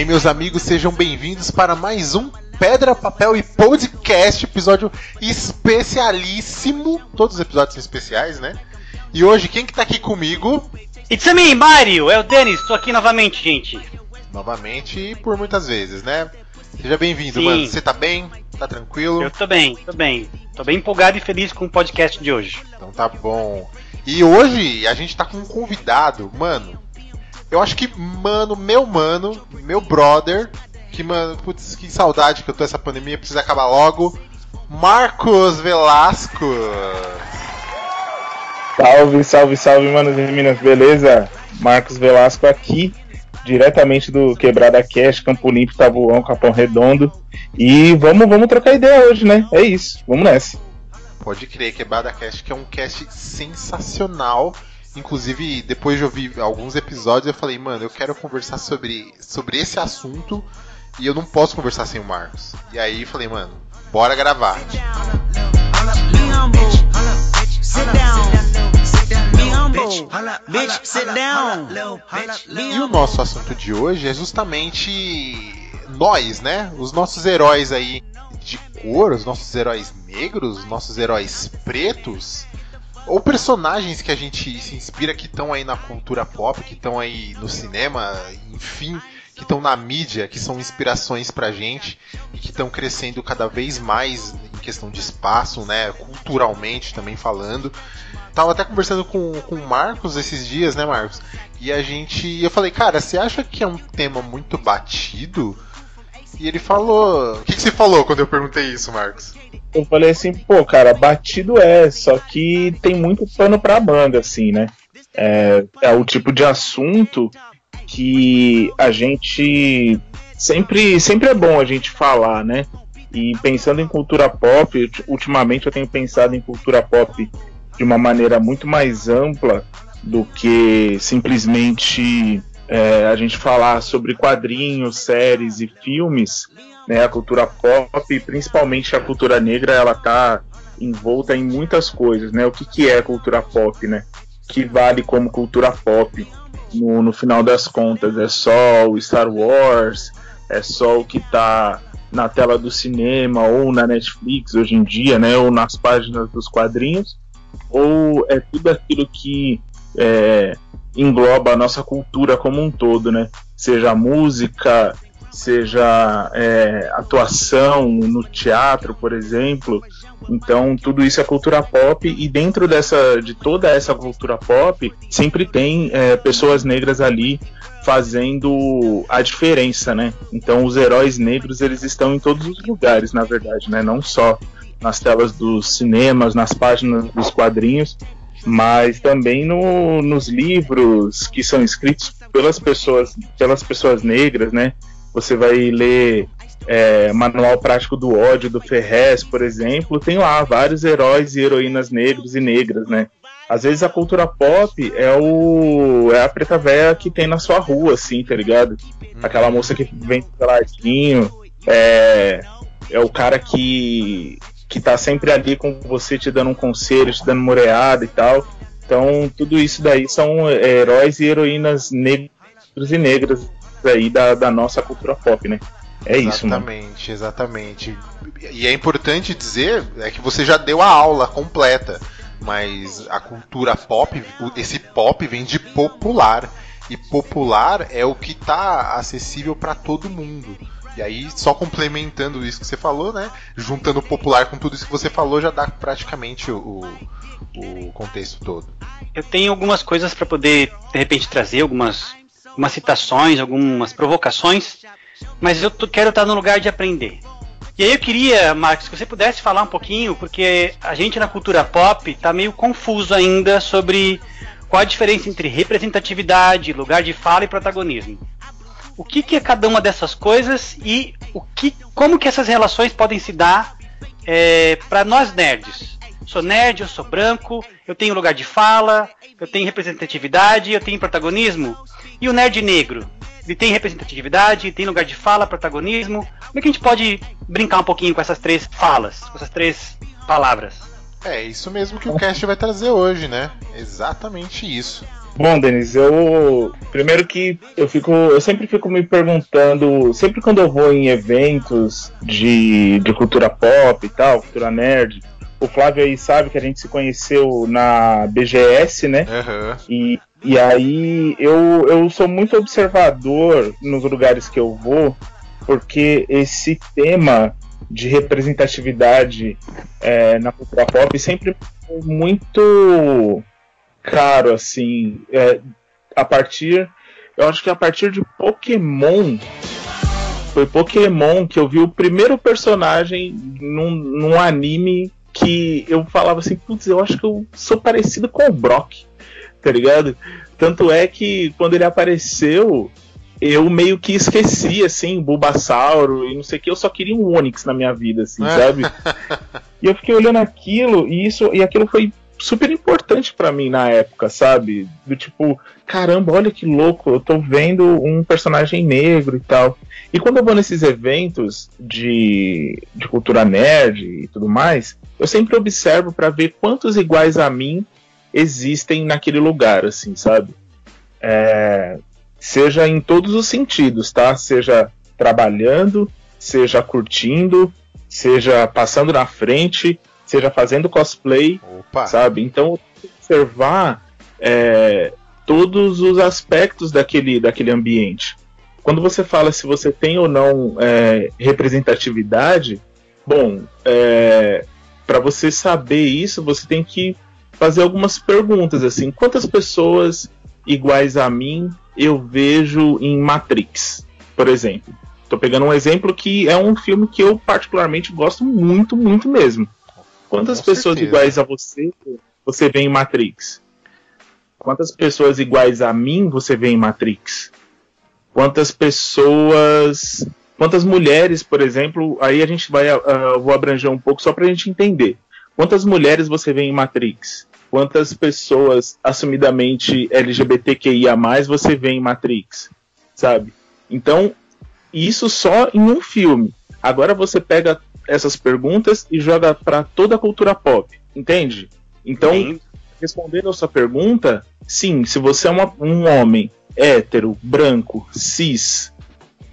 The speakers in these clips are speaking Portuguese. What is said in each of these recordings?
bem, meus amigos, sejam bem-vindos para mais um Pedra, Papel e Podcast, episódio especialíssimo. Todos os episódios são especiais, né? E hoje, quem que tá aqui comigo? It's me, Mario! É o Denis, tô aqui novamente, gente. Novamente e por muitas vezes, né? Seja bem-vindo, mano. Você tá bem? Tá tranquilo? Eu tô bem, tô bem. Tô bem empolgado e feliz com o podcast de hoje. Então tá bom. E hoje a gente tá com um convidado, mano. Eu acho que, mano, meu mano, meu brother, que, mano, putz, que saudade que eu tô essa pandemia, precisa acabar logo. Marcos Velasco. Salve, salve, salve, manos e meninas, beleza? Marcos Velasco aqui, diretamente do Quebrada Cash, Campo Limpo, Tabuão, Capão Redondo. E vamos, vamos trocar ideia hoje, né? É isso, vamos nessa. Pode crer, Quebrada Cast, que é um cast sensacional. Inclusive, depois de ouvir alguns episódios, eu falei, mano, eu quero conversar sobre, sobre esse assunto e eu não posso conversar sem o Marcos. E aí falei, mano, bora gravar. E o nosso assunto de hoje é justamente nós, né? Os nossos heróis aí de cor, os nossos heróis negros, os nossos heróis pretos, ou personagens que a gente se inspira que estão aí na cultura pop, que estão aí no cinema, enfim, que estão na mídia, que são inspirações pra gente e que estão crescendo cada vez mais em questão de espaço, né, culturalmente também falando. Tava até conversando com, com o Marcos esses dias, né, Marcos? E a gente. Eu falei, cara, você acha que é um tema muito batido? E ele falou. O que, que você falou quando eu perguntei isso, Marcos? Eu falei assim, pô, cara, batido é, só que tem muito pano pra manga, assim, né? É, é o tipo de assunto que a gente sempre, sempre é bom a gente falar, né? E pensando em cultura pop, ultimamente eu tenho pensado em cultura pop de uma maneira muito mais ampla do que simplesmente é, a gente falar sobre quadrinhos, séries e filmes, né, a cultura pop, principalmente a cultura negra, ela tá envolta em muitas coisas, né? O que, que é cultura pop, né? Que vale como cultura pop no, no final das contas? É só o Star Wars? É só o que tá na tela do cinema ou na Netflix hoje em dia, né? Ou nas páginas dos quadrinhos? Ou é tudo aquilo que é, engloba a nossa cultura como um todo, né? Seja música, seja é, atuação no teatro, por exemplo. Então tudo isso é cultura pop e dentro dessa, de toda essa cultura pop sempre tem é, pessoas negras ali fazendo a diferença, né? Então os heróis negros eles estão em todos os lugares, na verdade, né? Não só nas telas dos cinemas, nas páginas dos quadrinhos, mas também no, nos livros que são escritos pelas pessoas, pelas pessoas negras, né? Você vai ler é, Manual Prático do Ódio do Ferrez, por exemplo, tem lá vários heróis e heroínas negros e negras, né? Às vezes a cultura pop é o é a preta véia que tem na sua rua, assim, tá ligado? Aquela moça que vem peladinho, é, é o cara que que tá sempre ali com você, te dando um conselho, te dando moreada e tal. Então, tudo isso daí são é, heróis e heroínas negros e negras aí da, da nossa cultura pop, né? É exatamente, isso, Exatamente, exatamente. E é importante dizer é que você já deu a aula completa, mas a cultura pop, esse pop vem de popular. E popular é o que está acessível para todo mundo. E aí, só complementando isso que você falou, né? Juntando o popular com tudo isso que você falou, já dá praticamente o, o contexto todo. Eu tenho algumas coisas para poder, de repente, trazer algumas, algumas citações, algumas provocações, mas eu quero estar no lugar de aprender. E aí eu queria, Marcos, que você pudesse falar um pouquinho, porque a gente na cultura pop está meio confuso ainda sobre qual a diferença entre representatividade, lugar de fala e protagonismo o que, que é cada uma dessas coisas e o que, como que essas relações podem se dar é, para nós nerds. Sou nerd, eu sou branco, eu tenho lugar de fala, eu tenho representatividade, eu tenho protagonismo. E o nerd negro? Ele tem representatividade, tem lugar de fala, protagonismo. Como é que a gente pode brincar um pouquinho com essas três falas, com essas três palavras? É isso mesmo que o cast vai trazer hoje, né? Exatamente isso. Bom, Denis, eu primeiro que eu fico, eu sempre fico me perguntando, sempre quando eu vou em eventos de, de cultura pop e tal, cultura nerd, o Flávio aí sabe que a gente se conheceu na BGS, né? Aham. E, e aí eu, eu sou muito observador nos lugares que eu vou, porque esse tema de representatividade é, na cultura pop sempre foi muito caro, assim. É, a partir. Eu acho que a partir de Pokémon. Foi Pokémon que eu vi o primeiro personagem num, num anime que eu falava assim, putz, eu acho que eu sou parecido com o Brock, tá ligado? Tanto é que quando ele apareceu, eu meio que esqueci, assim, Bulbasauro e não sei o que, eu só queria um Onix na minha vida, assim, sabe? e eu fiquei olhando aquilo e isso e aquilo foi super importante para mim na época, sabe? Do tipo, caramba, olha que louco, eu tô vendo um personagem negro e tal. E quando eu vou nesses eventos de, de cultura nerd e tudo mais, eu sempre observo para ver quantos iguais a mim existem naquele lugar, assim, sabe? É, seja em todos os sentidos, tá? Seja trabalhando, seja curtindo, seja passando na frente, seja fazendo cosplay, Opa. sabe? Então, observar é, todos os aspectos daquele, daquele ambiente. Quando você fala se você tem ou não é, representatividade, bom, é, para você saber isso, você tem que fazer algumas perguntas assim. Quantas pessoas iguais a mim eu vejo em Matrix, por exemplo? Tô pegando um exemplo que é um filme que eu particularmente gosto muito, muito mesmo. Quantas Com pessoas certeza. iguais a você você vê em Matrix? Quantas pessoas iguais a mim você vê em Matrix? Quantas pessoas. Quantas mulheres, por exemplo, aí a gente vai. eu vou abranger um pouco só pra gente entender. Quantas mulheres você vê em Matrix? Quantas pessoas assumidamente LGBTQIA você vê em Matrix? Sabe? Então, isso só em um filme. Agora você pega essas perguntas e joga pra toda a cultura pop, entende? Então, Sim. respondendo a sua pergunta, sim, se você é uma- um homem hétero, branco, cis,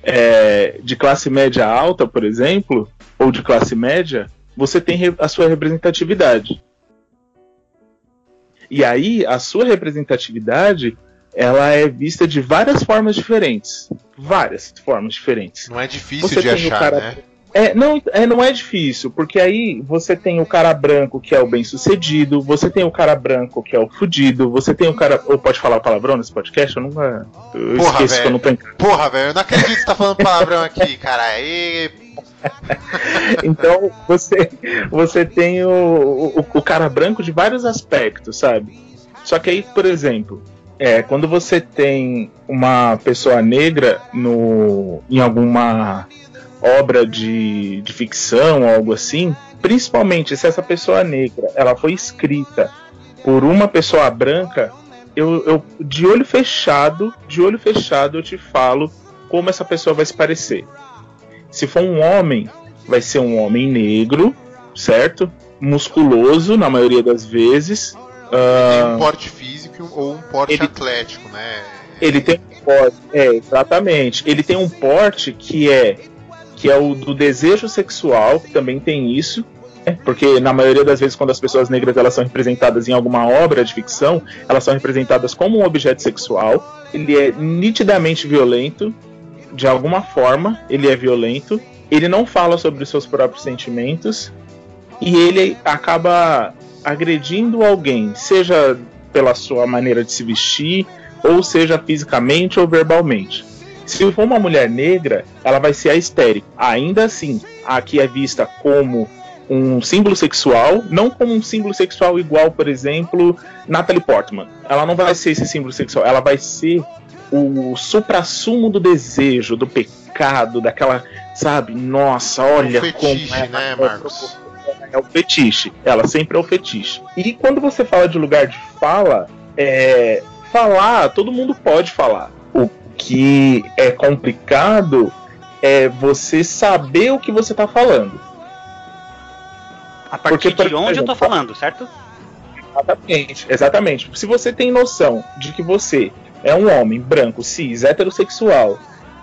é, de classe média alta, por exemplo, ou de classe média, você tem a sua representatividade. E aí, a sua representatividade, ela é vista de várias formas diferentes. Várias formas diferentes. Não é difícil Você de achar, cara- né? É não, é, não é difícil, porque aí você tem o cara branco que é o bem sucedido, você tem o cara branco que é o fudido, você tem o cara. Ou pode falar palavrão nesse podcast? Eu nunca. Eu Porra, esqueço que eu não tô em casa. Porra, velho, eu não acredito que você tá falando palavrão aqui, cara. E... Então você, você tem o, o, o cara branco de vários aspectos, sabe? Só que aí, por exemplo, é, quando você tem uma pessoa negra no, em alguma obra de, de ficção algo assim, principalmente se essa pessoa negra ela foi escrita por uma pessoa branca, eu, eu de olho fechado, de olho fechado eu te falo como essa pessoa vai se parecer. Se for um homem, vai ser um homem negro, certo? Musculoso na maioria das vezes. Tem Ah, um porte físico ou um porte ele- atlético, né? ele tem um porte, é, exatamente. Ele tem um porte que é que é o do desejo sexual, que também tem isso, né? porque na maioria das vezes quando as pessoas negras elas são representadas em alguma obra de ficção, elas são representadas como um objeto sexual. Ele é nitidamente violento, de alguma forma, ele é violento. Ele não fala sobre os seus próprios sentimentos e ele acaba agredindo alguém, seja pela sua maneira de se vestir, ou seja fisicamente ou verbalmente. Se for uma mulher negra, ela vai ser a histérica. Ainda assim, aqui é vista como um símbolo sexual, não como um símbolo sexual igual, por exemplo, Natalie Portman. Ela não vai ser esse símbolo sexual, ela vai ser o suprassumo do desejo, do pecado, daquela, sabe, nossa, olha Um fetiche, como né, é Marcos? é o fetiche. Ela sempre é o fetiche. E quando você fala de lugar de fala, é, falar, todo mundo pode falar. O que é complicado é você saber o que você tá falando. A partir Porque, por de onde eu tô exemplo, falando, certo? Exatamente, exatamente. Se você tem noção de que você é um homem branco, cis, heterossexual,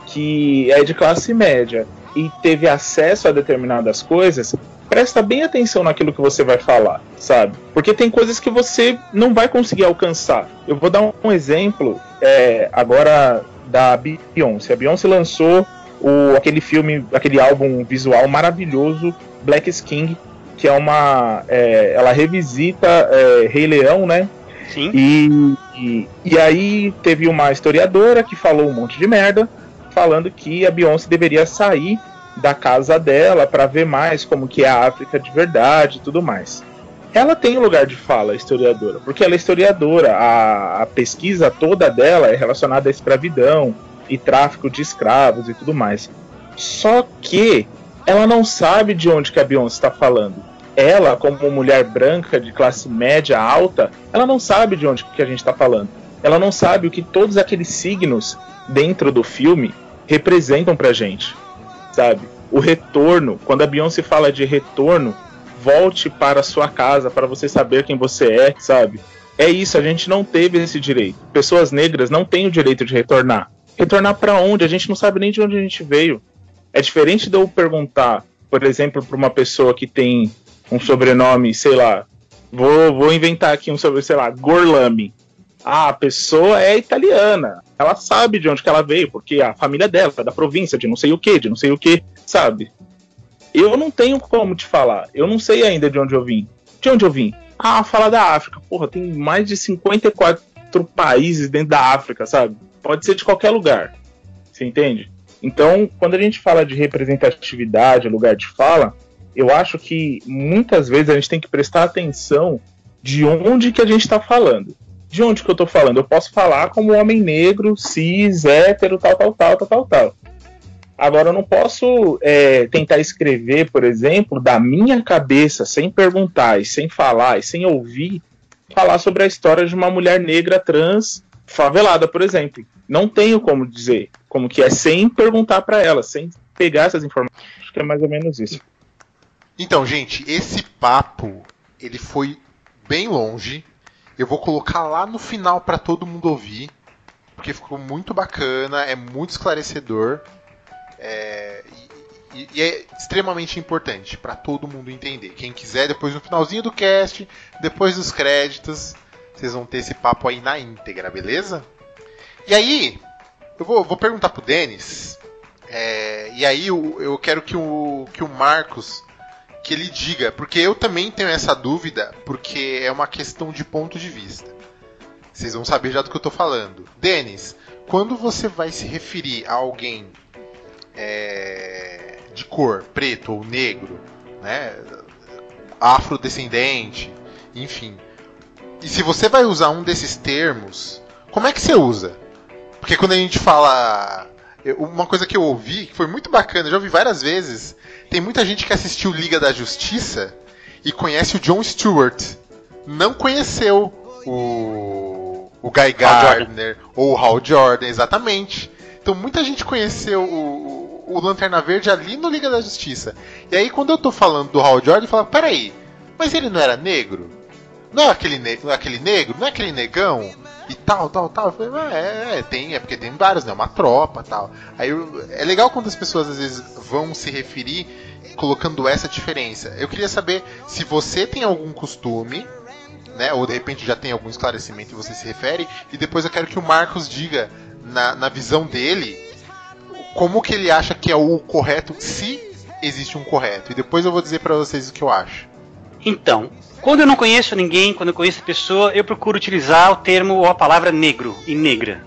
que é de classe média e teve acesso a determinadas coisas, presta bem atenção naquilo que você vai falar, sabe? Porque tem coisas que você não vai conseguir alcançar. Eu vou dar um exemplo é, agora da Beyoncé. A Beyoncé lançou o, aquele filme, aquele álbum visual maravilhoso, Black King, que é uma. É, ela revisita é, Rei Leão, né? Sim. E, e, e, aí teve uma historiadora que falou um monte de merda, falando que a Beyoncé deveria sair da casa dela para ver mais como que é a África de verdade e tudo mais. Ela tem lugar de fala, historiadora, porque ela é historiadora, a, a pesquisa toda dela é relacionada à escravidão e tráfico de escravos e tudo mais. Só que ela não sabe de onde que a Beyoncé está falando. Ela, como mulher branca de classe média alta, ela não sabe de onde que a gente está falando. Ela não sabe o que todos aqueles signos dentro do filme representam pra gente, sabe? O retorno, quando a Beyoncé fala de retorno, volte para sua casa para você saber quem você é, sabe? É isso, a gente não teve esse direito. Pessoas negras não têm o direito de retornar. Retornar para onde? A gente não sabe nem de onde a gente veio. É diferente de eu perguntar, por exemplo, para uma pessoa que tem um sobrenome, sei lá, vou, vou inventar aqui um sobrenome, sei lá, Gorlami. Ah, a pessoa é italiana. Ela sabe de onde que ela veio, porque a família dela é da província, de não sei o que, de não sei o que, sabe? Eu não tenho como te falar. Eu não sei ainda de onde eu vim. De onde eu vim? Ah, fala da África. Porra, tem mais de 54 países dentro da África, sabe? Pode ser de qualquer lugar. Você entende? Então, quando a gente fala de representatividade, lugar de fala, eu acho que muitas vezes a gente tem que prestar atenção de onde que a gente está falando. De onde que eu estou falando? Eu posso falar como homem negro, cis, hétero, tal, tal, tal, tal, tal, tal. Agora, eu não posso é, tentar escrever, por exemplo, da minha cabeça, sem perguntar e sem falar e sem ouvir, falar sobre a história de uma mulher negra trans favelada, por exemplo. Não tenho como dizer como que é sem perguntar para ela, sem pegar essas informações. Acho que é mais ou menos isso. Então, gente, esse papo ele foi bem longe. Eu vou colocar lá no final para todo mundo ouvir, porque ficou muito bacana, é muito esclarecedor. É, e, e, é extremamente importante para todo mundo entender. Quem quiser, depois no finalzinho do cast, depois dos créditos, vocês vão ter esse papo aí na íntegra, beleza? E aí, eu vou, vou perguntar pro Denis. É, e aí eu, eu quero que o, que o Marcos que ele diga, porque eu também tenho essa dúvida, porque é uma questão de ponto de vista. Vocês vão saber já do que eu tô falando. Denis, quando você vai se referir a alguém é, de cor, preto ou negro, né, afrodescendente, enfim, e se você vai usar um desses termos, como é que você usa? Porque quando a gente fala. Uma coisa que eu ouvi, que foi muito bacana, já ouvi várias vezes, tem muita gente que assistiu Liga da Justiça e conhece o John Stewart. Não conheceu o, o Guy Gardner ou o Hal Jordan, exatamente. Então muita gente conheceu o, o, Lanterna Verde ali no Liga da Justiça. E aí quando eu tô falando do Hal Jordan, eu falo, peraí, mas ele não era negro? Não é aquele, ne não é aquele negro? Não é aquele negão? E tal, tal, tal. Eu falei, ah, é, é, tem, é porque tem vários, né? Uma tropa tal. Aí é legal quando as pessoas às vezes vão se referir colocando essa diferença. Eu queria saber se você tem algum costume, né? Ou de repente já tem algum esclarecimento e você se refere. E depois eu quero que o Marcos diga, na, na visão dele, como que ele acha que é o correto, se existe um correto. E depois eu vou dizer para vocês o que eu acho. Então, quando eu não conheço ninguém, quando eu conheço a pessoa, eu procuro utilizar o termo ou a palavra negro e negra.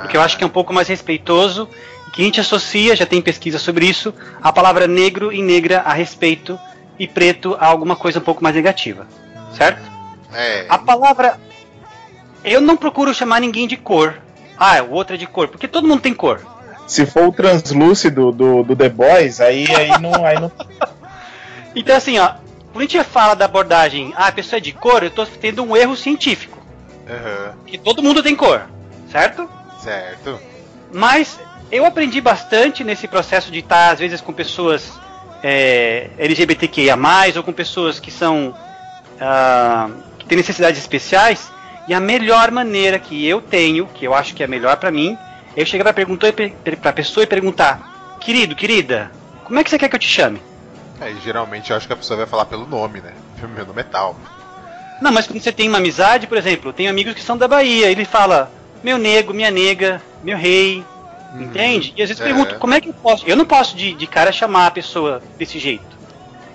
Porque eu acho que é um pouco mais respeitoso e que a gente associa, já tem pesquisa sobre isso, a palavra negro e negra a respeito e preto a alguma coisa um pouco mais negativa. Certo? É. A palavra. Eu não procuro chamar ninguém de cor. Ah, o outro é de cor, porque todo mundo tem cor. Se for o translúcido do, do The Boys, aí, aí não. Aí não... então assim, ó, quando a gente fala da abordagem, ah, a pessoa é de cor, eu estou tendo um erro científico. Uhum. Que todo mundo tem cor, certo? Certo. Mas eu aprendi bastante nesse processo de estar, às vezes, com pessoas é, LGBTQIA, ou com pessoas que são. Uh, tem necessidades especiais, e a melhor maneira que eu tenho, que eu acho que é melhor para mim, eu chegar pra, perguntar, pra pessoa e perguntar: Querido, querida, como é que você quer que eu te chame? É, geralmente eu acho que a pessoa vai falar pelo nome, né? Meu nome é tal. Não, mas quando você tem uma amizade, por exemplo, eu tenho amigos que são da Bahia, ele fala meu nego, minha nega, meu rei, uhum. entende? E às vezes é. pergunto, como é que eu posso? Eu não posso de, de cara chamar a pessoa desse jeito.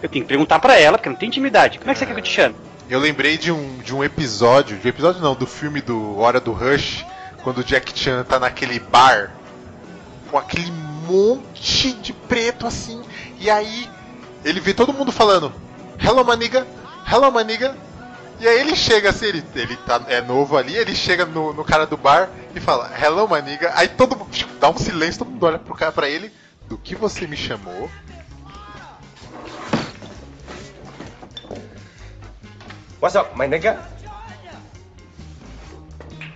Eu tenho que perguntar para ela, porque não tem intimidade. Como é que você quer que eu te chame? Eu lembrei de um, de um episódio, de um episódio não, do filme do Hora do Rush, quando o Jack Chan tá naquele bar com aquele monte de preto assim, e aí ele vê todo mundo falando Hello maniga, hello maniga. E aí ele chega assim, ele, ele tá, é novo ali, ele chega no, no cara do bar e fala Hello maniga. Aí todo mundo tipo, dá um silêncio, todo mundo olha pro cara pra ele, do que você me chamou? What's up, my nigga?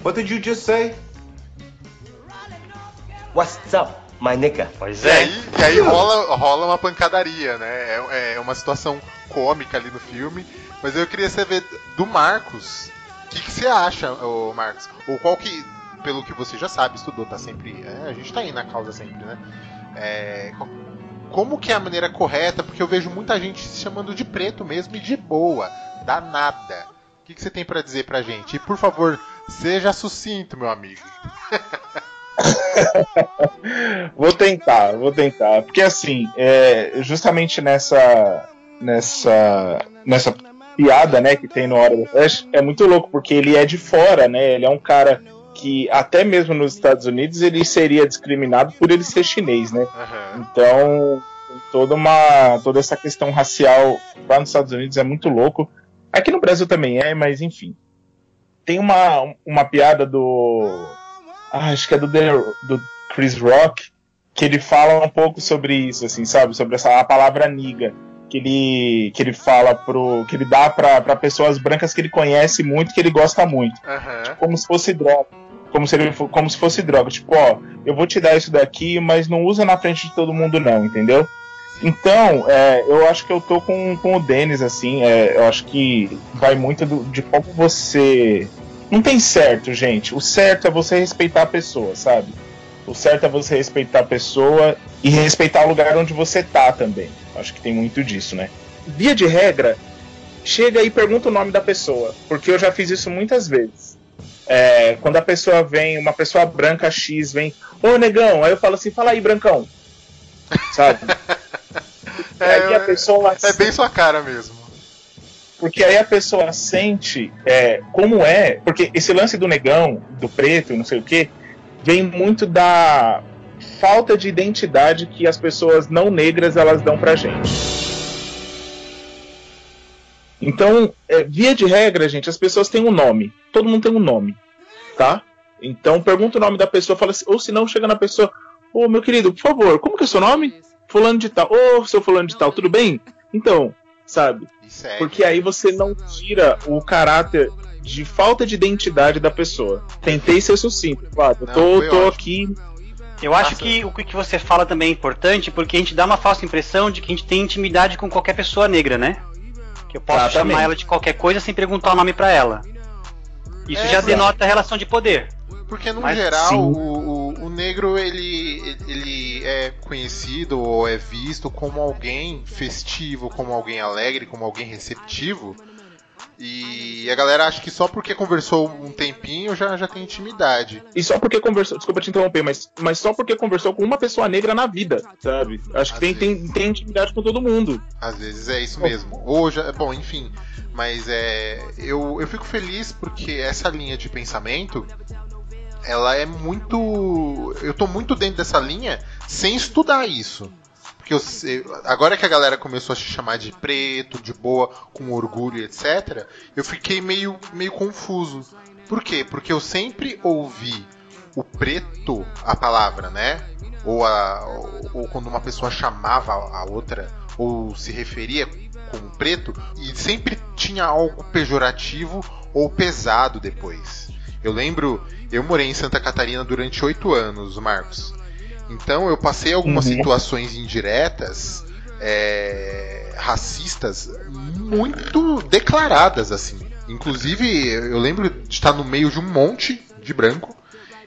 What did you just say? What's up, my nigga? Pois é. E aí, e aí rola, rola uma pancadaria, né? É, é uma situação cômica ali no filme. Mas eu queria saber do Marcos. O que, que, você acha, ô Marcos? Ou qual que, pelo que você já sabe, estudou, tá sempre. É, a gente tá aí na causa sempre, né? É, como que é a maneira correta? Porque eu vejo muita gente se chamando de preto mesmo e de boa danada. O que, que você tem para dizer pra gente? E por favor, seja sucinto, meu amigo. vou tentar, vou tentar. Porque assim, é, justamente nessa. nessa. nessa piada, né, que tem no Hora do Flash, é muito louco, porque ele é de fora, né? Ele é um cara que até mesmo nos Estados Unidos ele seria discriminado por ele ser chinês, né? Uhum. Então, toda uma toda essa questão racial lá nos Estados Unidos é muito louco. Aqui no Brasil também é, mas enfim. Tem uma, uma piada do. Ah, acho que é do, do Chris Rock, que ele fala um pouco sobre isso, assim, sabe? Sobre essa a palavra niga. Que ele, que ele fala pro. que ele dá pra, pra pessoas brancas que ele conhece muito, que ele gosta muito. Uhum. Tipo, como se fosse droga. Como se, ele, como se fosse droga. Tipo, ó, eu vou te dar isso daqui, mas não usa na frente de todo mundo, não, entendeu? Então, é, eu acho que eu tô com, com o Denis, assim, é, eu acho que vai muito do, de como você. Não tem certo, gente. O certo é você respeitar a pessoa, sabe? O certo é você respeitar a pessoa e respeitar o lugar onde você tá também. Acho que tem muito disso, né? Via de regra, chega e pergunta o nome da pessoa, porque eu já fiz isso muitas vezes. É, quando a pessoa vem, uma pessoa branca X vem, ô negão, aí eu falo assim, fala aí, brancão. Sabe? É, aí a pessoa é bem sua cara mesmo. Porque aí a pessoa sente é, como é. Porque esse lance do negão, do preto, não sei o que, vem muito da falta de identidade que as pessoas não negras elas dão pra gente. Então, é, via de regra, gente, as pessoas têm um nome. Todo mundo tem um nome, tá? Então, pergunta o nome da pessoa, fala assim, ou se não, chega na pessoa, ô meu querido, por favor, como que é o seu nome? fulano de tal, ô, oh, seu fulano de tal, tudo bem? Então, sabe? Porque aí você não tira o caráter de falta de identidade da pessoa. Tentei ser sucinto, claro. Não, tô, tô aqui. Eu acho que o que você fala também é importante porque a gente dá uma falsa impressão de que a gente tem intimidade com qualquer pessoa negra, né? Que eu posso Exatamente. chamar ela de qualquer coisa sem perguntar o nome para ela. Isso é, já denota a relação de poder. Porque no Mas, geral o, o, o, negro ele, ele é conhecido ou é visto como alguém festivo, como alguém alegre, como alguém receptivo. E a galera acha que só porque conversou um tempinho já, já tem intimidade. E só porque conversou, desculpa te interromper, mas, mas só porque conversou com uma pessoa negra na vida, sabe? Acho que tem, tem, tem intimidade com todo mundo. Às vezes é isso mesmo. Ou já, bom, enfim. Mas é, eu, eu fico feliz porque essa linha de pensamento ela é muito. Eu tô muito dentro dessa linha sem estudar isso. Porque eu, agora que a galera começou a se chamar de preto, de boa, com orgulho, etc., eu fiquei meio, meio confuso. Por quê? Porque eu sempre ouvi o preto, a palavra, né? Ou, a, ou quando uma pessoa chamava a outra, ou se referia como preto, e sempre tinha algo pejorativo ou pesado depois. Eu lembro, eu morei em Santa Catarina durante oito anos, Marcos. Então eu passei algumas uhum. situações indiretas, é, racistas, muito declaradas, assim. Inclusive, eu lembro de estar no meio de um monte de branco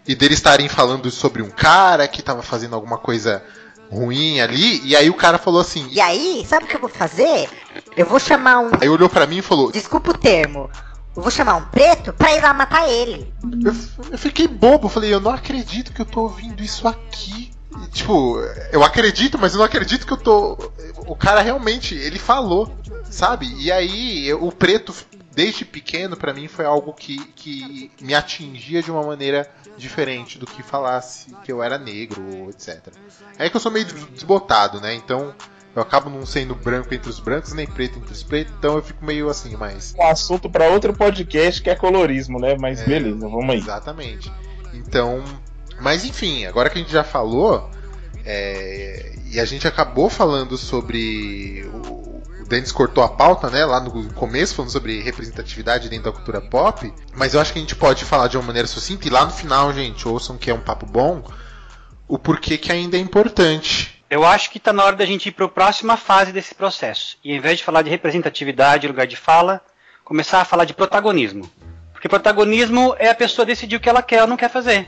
e deles estarem falando sobre um cara que tava fazendo alguma coisa ruim ali, e aí o cara falou assim. E aí, sabe o que eu vou fazer? Eu vou chamar um. Aí olhou para mim e falou: Desculpa o termo. Eu vou chamar um preto pra ir lá matar ele. Eu, eu fiquei bobo, falei, eu não acredito que eu tô ouvindo isso aqui. E, tipo, eu acredito, mas eu não acredito que eu tô. O cara realmente, ele falou, sabe? E aí, eu, o preto, desde pequeno, para mim, foi algo que, que me atingia de uma maneira diferente do que falasse que eu era negro, etc. É que eu sou meio desbotado, né? Então eu acabo não sendo branco entre os brancos, nem preto entre os pretos, então eu fico meio assim, mas. Um assunto para outro podcast que é colorismo, né? Mas é, beleza, vamos aí. Exatamente. Então. Mas enfim, agora que a gente já falou, é, e a gente acabou falando sobre. O, o Denis cortou a pauta, né? Lá no começo, falando sobre representatividade dentro da cultura pop. Mas eu acho que a gente pode falar de uma maneira sucinta, e lá no final, gente, ouçam que é um papo bom, o porquê que ainda é importante eu acho que está na hora da gente ir para a próxima fase desse processo. E ao invés de falar de representatividade, lugar de fala, começar a falar de protagonismo. Porque protagonismo é a pessoa decidir o que ela quer ou não quer fazer.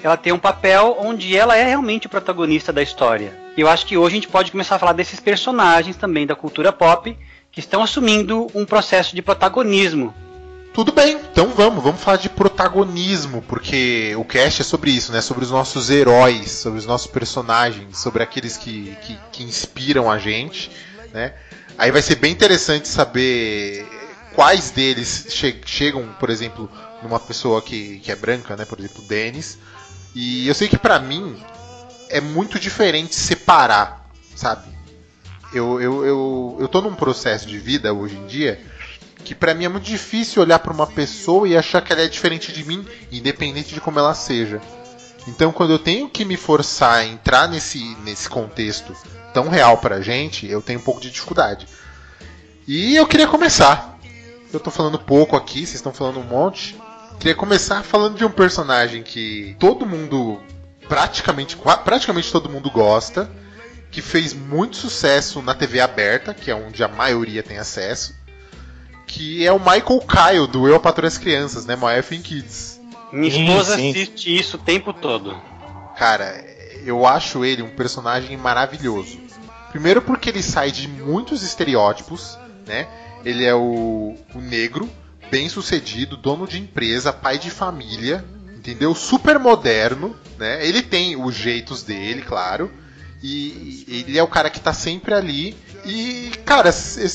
Ela tem um papel onde ela é realmente o protagonista da história. E eu acho que hoje a gente pode começar a falar desses personagens também da cultura pop que estão assumindo um processo de protagonismo tudo bem, então vamos, vamos falar de protagonismo, porque o cast é sobre isso, né? Sobre os nossos heróis, sobre os nossos personagens, sobre aqueles que, que, que inspiram a gente, né? Aí vai ser bem interessante saber quais deles che chegam, por exemplo, numa pessoa que, que é branca, né? Por exemplo, Dennis. E eu sei que para mim é muito diferente separar, sabe? Eu, eu, eu, eu tô num processo de vida hoje em dia que para mim é muito difícil olhar para uma pessoa e achar que ela é diferente de mim, independente de como ela seja. Então, quando eu tenho que me forçar a entrar nesse, nesse contexto tão real pra gente, eu tenho um pouco de dificuldade. E eu queria começar. Eu tô falando pouco aqui, vocês estão falando um monte. Queria começar falando de um personagem que todo mundo, praticamente, praticamente todo mundo gosta, que fez muito sucesso na TV aberta, que é onde a maioria tem acesso que é o Michael Kyle, do Eu, a Patrulha as Crianças, né? My Effing Kids. Minha esposa sim, sim. assiste isso o tempo todo. Cara, eu acho ele um personagem maravilhoso. Primeiro porque ele sai de muitos estereótipos, né? Ele é o, o negro, bem sucedido, dono de empresa, pai de família, entendeu? Super moderno, né? Ele tem os jeitos dele, claro. E ele é o cara que tá sempre ali e, cara,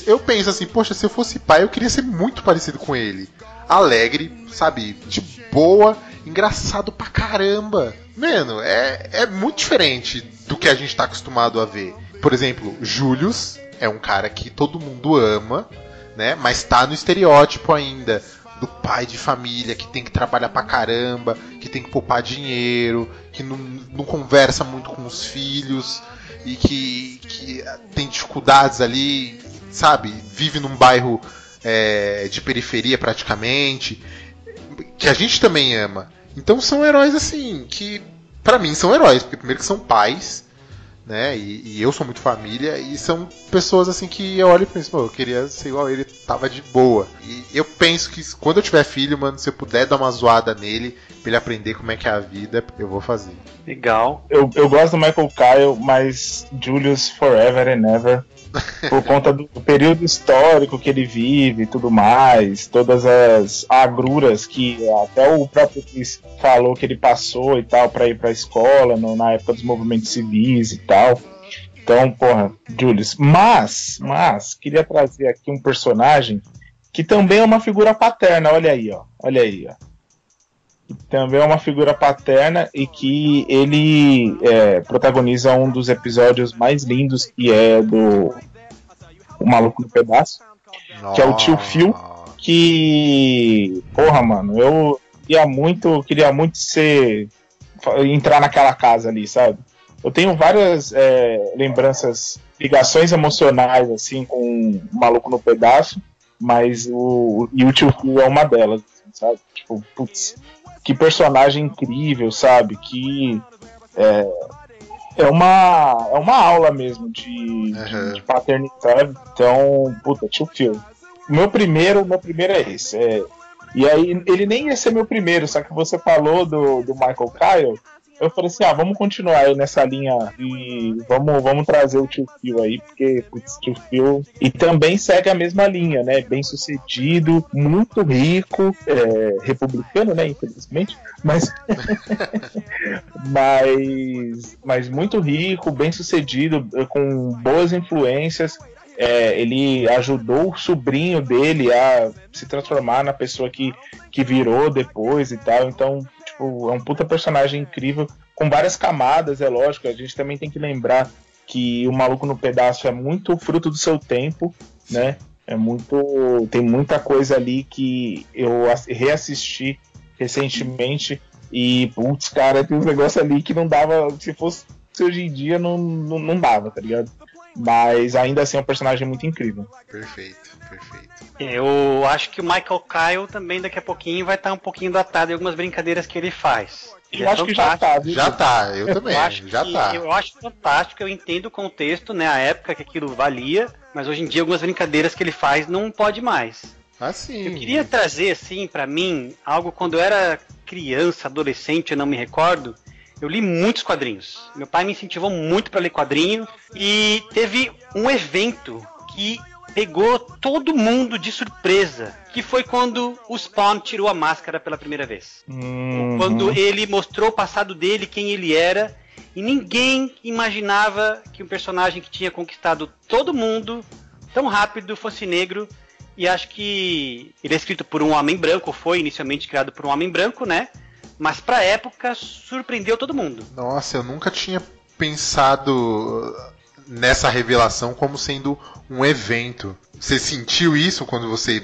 eu penso assim, poxa, se eu fosse pai, eu queria ser muito parecido com ele. Alegre, sabe? De boa, engraçado pra caramba. Mano, é, é muito diferente do que a gente tá acostumado a ver. Por exemplo, Julius é um cara que todo mundo ama, né? Mas tá no estereótipo ainda do pai de família que tem que trabalhar pra caramba, que tem que poupar dinheiro, que não, não conversa muito com os filhos e que, que tem dificuldades ali, sabe? Vive num bairro é, de periferia praticamente, que a gente também ama. Então são heróis assim, que para mim são heróis, porque primeiro que são pais, né? E, e, eu sou muito família, e são pessoas assim que eu olho e penso, pô, eu queria ser igual ele, tava de boa. E eu penso que quando eu tiver filho, mano, se eu puder dar uma zoada nele, pra ele aprender como é que é a vida, eu vou fazer. Legal. Eu, eu gosto do Michael Kyle, mas Julius Forever and Ever. Por conta do período histórico que ele vive e tudo mais, todas as agruras que até o próprio Chris falou que ele passou e tal para ir para a escola no, na época dos movimentos civis e tal. Então, porra, Julius. Mas, mas, queria trazer aqui um personagem que também é uma figura paterna, olha aí, ó. Olha aí, ó também é uma figura paterna e que ele é, protagoniza um dos episódios mais lindos que é do O Maluco no Pedaço, Nossa. que é o tio Phil, que porra, mano, eu queria muito, queria muito ser entrar naquela casa ali, sabe? Eu tenho várias é, lembranças, ligações emocionais assim com o Maluco no Pedaço, mas o e o tio Phil é uma delas, assim, sabe? Tipo, putz, que personagem incrível, sabe? Que é, é uma, é uma aula mesmo de, uhum. de, de, paternidade. Então, puta, tio o meu primeiro, meu primeiro é esse. É, e aí, ele nem ia ser meu primeiro, só que você falou do, do Michael Kyle. Eu falei assim, ah, vamos continuar aí nessa linha e vamos, vamos trazer o tio Phil aí, porque o tio Phil. E também segue a mesma linha, né? Bem sucedido, muito rico, é, republicano, né? Infelizmente, mas. mas. Mas muito rico, bem sucedido, com boas influências. É, ele ajudou o sobrinho dele a se transformar na pessoa que, que virou depois e tal. Então, tipo, é um puta personagem incrível, com várias camadas, é lógico. A gente também tem que lembrar que o Maluco no Pedaço é muito fruto do seu tempo, né? É muito. Tem muita coisa ali que eu reassisti recentemente e, putz, cara, tem uns negócios ali que não dava. Se fosse hoje em dia, não, não, não dava, tá ligado? Mas ainda assim é um personagem muito incrível. Perfeito, perfeito. Eu acho que o Michael Kyle também daqui a pouquinho vai estar um pouquinho datado em algumas brincadeiras que ele faz. Ele eu é acho que já fantástico. tá, viu? Já tá, eu também, Eu acho, já que- tá. eu acho fantástico, eu entendo o contexto, né? A época que aquilo valia, mas hoje em dia algumas brincadeiras que ele faz não pode mais. Assim. Eu queria trazer, assim, pra mim, algo quando eu era criança, adolescente, eu não me recordo. Eu li muitos quadrinhos. Meu pai me incentivou muito pra ler quadrinho e teve um evento que pegou todo mundo de surpresa, que foi quando o Spawn tirou a máscara pela primeira vez. Uhum. Quando ele mostrou o passado dele, quem ele era, e ninguém imaginava que um personagem que tinha conquistado todo mundo tão rápido fosse negro. E acho que ele é escrito por um homem branco, foi inicialmente criado por um homem branco, né? Mas pra época surpreendeu todo mundo. Nossa, eu nunca tinha pensado nessa revelação como sendo um evento. Você sentiu isso quando você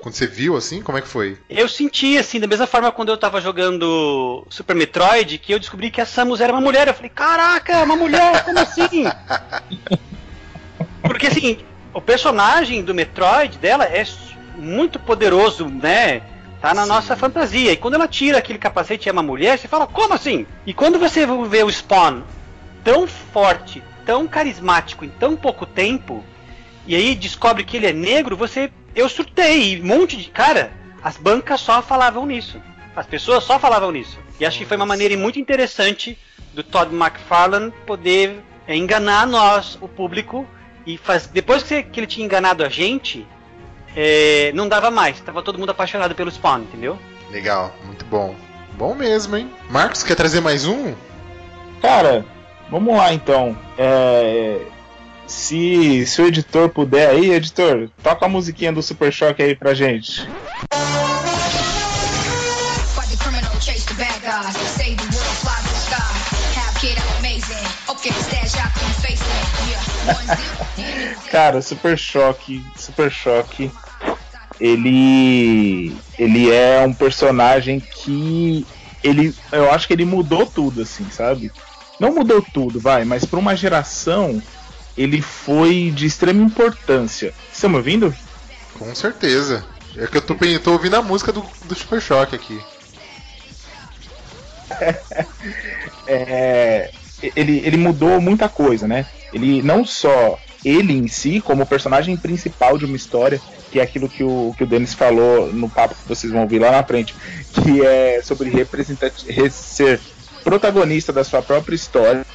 quando você viu assim? Como é que foi? Eu senti assim, da mesma forma quando eu tava jogando Super Metroid, que eu descobri que a Samus era uma mulher. Eu falei, caraca, uma mulher, como assim? Porque assim, o personagem do Metroid dela é muito poderoso, né? Tá na Sim. nossa fantasia. E quando ela tira aquele capacete e é uma mulher, você fala, como assim? E quando você vê o Spawn tão forte, tão carismático em tão pouco tempo, e aí descobre que ele é negro, você. Eu surtei, e um monte de. Cara, as bancas só falavam nisso. As pessoas só falavam nisso. E acho que foi uma maneira muito interessante do Todd McFarlane poder é, enganar nós, o público, e faz... depois que, ele tinha enganado a gente, é, não dava mais. Tava todo mundo apaixonado pelo Spawn, entendeu? Legal, muito bom. Bom mesmo, hein? Marcos, quer trazer mais um? Cara, vamos lá então. É, se, se o editor puder aí, editor, toca a musiquinha do Super Choque aí pra gente. Fight the criminal, chase the bad guys, save the world, fly to the sky. Have kid amazing. Okay, stash out Cara, Super Choque, Super Choque, ele ele é um personagem que ele eu acho que ele mudou tudo assim, sabe? Não mudou tudo, vai, mas para uma geração ele foi de extrema importância. Estão me ouvindo? Com certeza. É que eu tô, tô ouvindo a música do, do Super Choque aqui. é, ele, ele mudou muita coisa, né? Ele não só ele em si, como personagem principal de uma história, que é aquilo que o, que o Denis falou no papo que vocês vão ouvir lá na frente, que é sobre ser protagonista da sua própria história,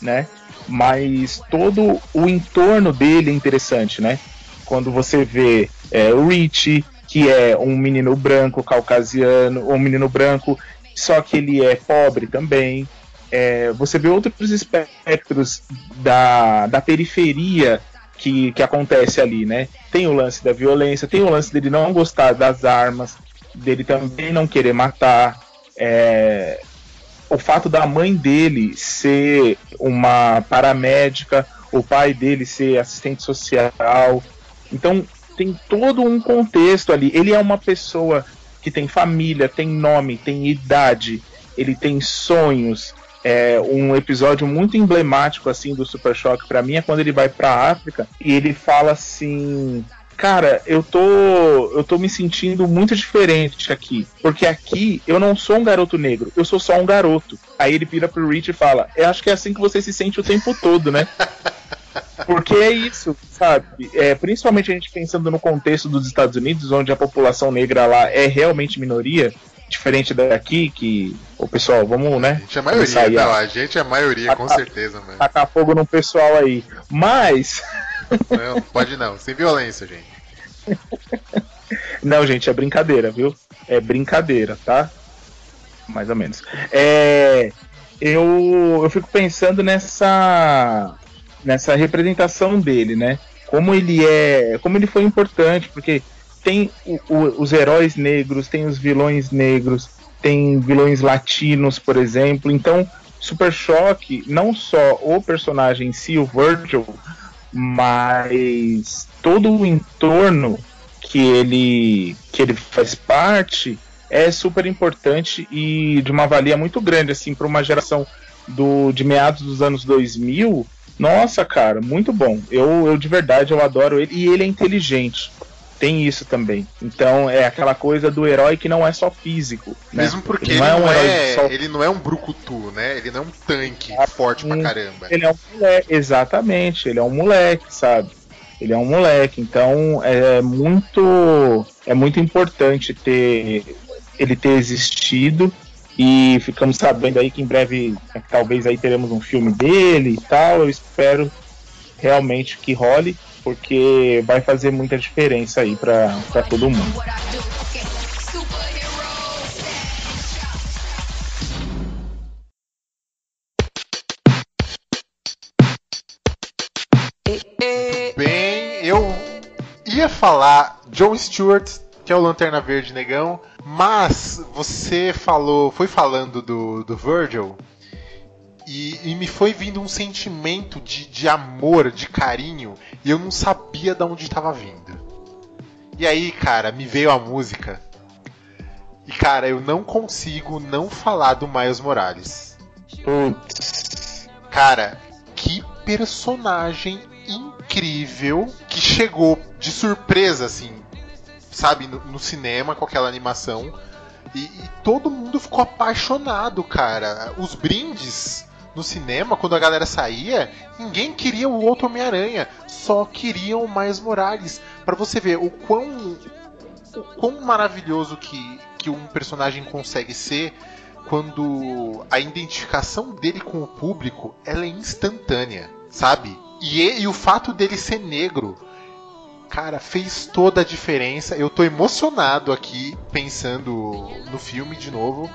né? Mas todo o entorno dele é interessante, né? Quando você vê é, o Richie, que é um menino branco caucasiano, um menino branco só que ele é pobre também. É, você vê outros espectros da, da periferia que, que acontece ali, né? Tem o lance da violência, tem o lance dele não gostar das armas, dele também não querer matar. é, o fato da mãe dele ser uma paramédica, o pai dele ser assistente social. Então tem todo um contexto ali. Ele é uma pessoa que tem família, tem nome, tem idade, ele tem sonhos. É um episódio muito emblemático assim do Super Choque para mim é quando ele vai para África e ele fala assim: "Cara, eu tô eu tô me sentindo muito diferente aqui, porque aqui eu não sou um garoto negro, eu sou só um garoto". Aí ele vira pro Rich e fala: "Eu acho que é assim que você se sente o tempo todo, né?" Porque é isso, sabe? É, principalmente a gente pensando no contexto dos Estados Unidos, onde a população negra lá é realmente minoria, diferente daqui, que o pessoal, vamos, né? A gente é maioria, aí a não, a gente é maioria, com Ah, tá. certeza, mano. Tacar fogo no pessoal aí. Mas, Não, pode não, sem violência, gente. não, gente, é brincadeira, viu? É brincadeira, tá? Mais ou menos. É, eu, eu fico pensando nessa nessa representação dele, né? Como ele é, como ele foi importante, porque tem o- o- os heróis negros, tem os vilões negros, tem vilões latinos, por exemplo. Então, Super Choque, não só o personagem em si, o Virgil, mas todo o entorno que ele que ele faz parte é super importante e de uma valia muito grande assim para uma geração do de meados dos anos 2000. Nossa, cara, muito bom. Eu, eu de verdade eu adoro ele e ele é inteligente. Tem isso também. Então é aquela coisa do herói que não é só físico. né? Mesmo porque Ele ele não é não um herói é, só- ele não é um brucutu, né? Ele não é um tanque forte pra caramba. Ele é um moleque, exatamente. Ele é um moleque, sabe? Ele é um moleque. Então é muito, é muito importante ter ele ter existido e ficamos sabendo aí que em breve é, talvez aí teremos um filme dele e tal. Eu espero realmente que role porque vai fazer muita diferença aí pra todo mundo. Bem, eu ia falar John Stewart, que é o Lanterna Verde Negão, mas você falou, foi falando do, do Virgil e, e me foi vindo um sentimento de, de amor, de carinho, e eu não sabia de onde estava vindo. E aí, cara, me veio a música. E cara, eu não consigo não falar do Miles Morales. Putz, Cara, que personagem incrível que chegou de surpresa, assim, sabe, no, no cinema com aquela animação. E, e todo mundo ficou apaixonado, cara. Os brindes no cinema, quando a galera saía, ninguém queria o outro Homem-Aranha, só queriam o Miles Morales. Pra você ver o quão, o quão maravilhoso que, que um personagem consegue ser quando a identificação dele com o público ela é instantânea, sabe? E- e o fato dele ser negro, cara, fez toda a diferença. Eu tô emocionado aqui pensando no filme de novo,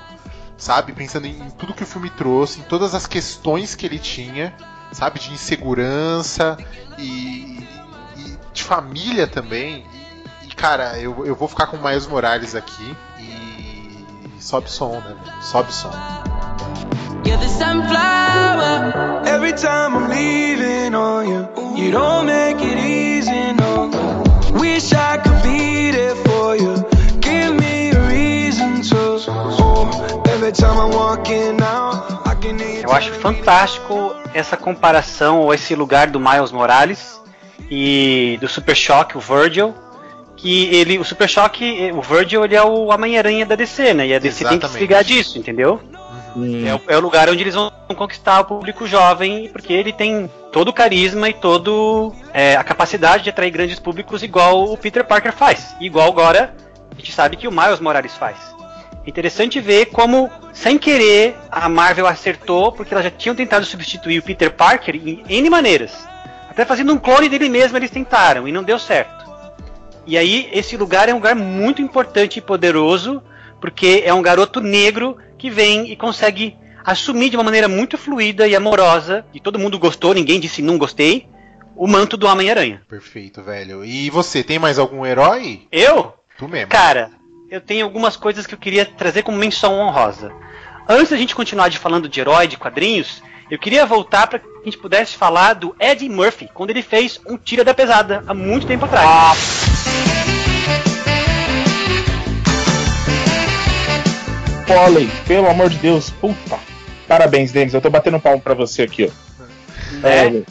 sabe? Pensando em, em tudo que o filme trouxe, em todas as questões que ele tinha, sabe? De insegurança e, e de família também. E, e, cara, eu, eu vou ficar com o Miles Morales aqui e sobe som, né? Sobe som. You're the sunflower. Every time I'm leaving on you, you don't make it easy, no. Wish I could be Eu acho fantástico essa comparação ou esse lugar do Miles Morales e do Super Shock, o Virgil. Que ele, o Super Shock, o Virgil, ele é o Homem-Aranha da DC, né? E a DC tem que Exatamente. se ligar disso, entendeu? É, o- é o lugar onde eles vão conquistar o público jovem, porque ele tem todo o carisma e todo é, a capacidade de atrair grandes públicos, igual o Peter Parker faz. Igual agora a gente sabe que o Miles Morales faz. Interessante ver como, sem querer, a Marvel acertou, porque elas já tinham tentado substituir o Peter Parker em N maneiras. Até fazendo um clone dele mesmo eles tentaram e não deu certo. E aí, esse lugar é um lugar muito importante e poderoso, porque é um garoto negro que vem e consegue assumir de uma maneira muito fluida e amorosa, e todo mundo gostou, ninguém disse não gostei, o manto do Homem-Aranha. Perfeito, velho. E você, tem mais algum herói? Eu? Tu mesmo. Cara, eu tenho algumas coisas que eu queria trazer como menção honrosa. Antes da gente continuar de falando de herói, de quadrinhos, eu queria voltar para que a gente pudesse falar do Eddie Murphy, quando ele fez um Tira da Pesada, há muito tempo atrás. Foley, pelo amor de Deus, puta. Parabéns, Denis. Eu tô batendo palmo pra você aqui, ó. É.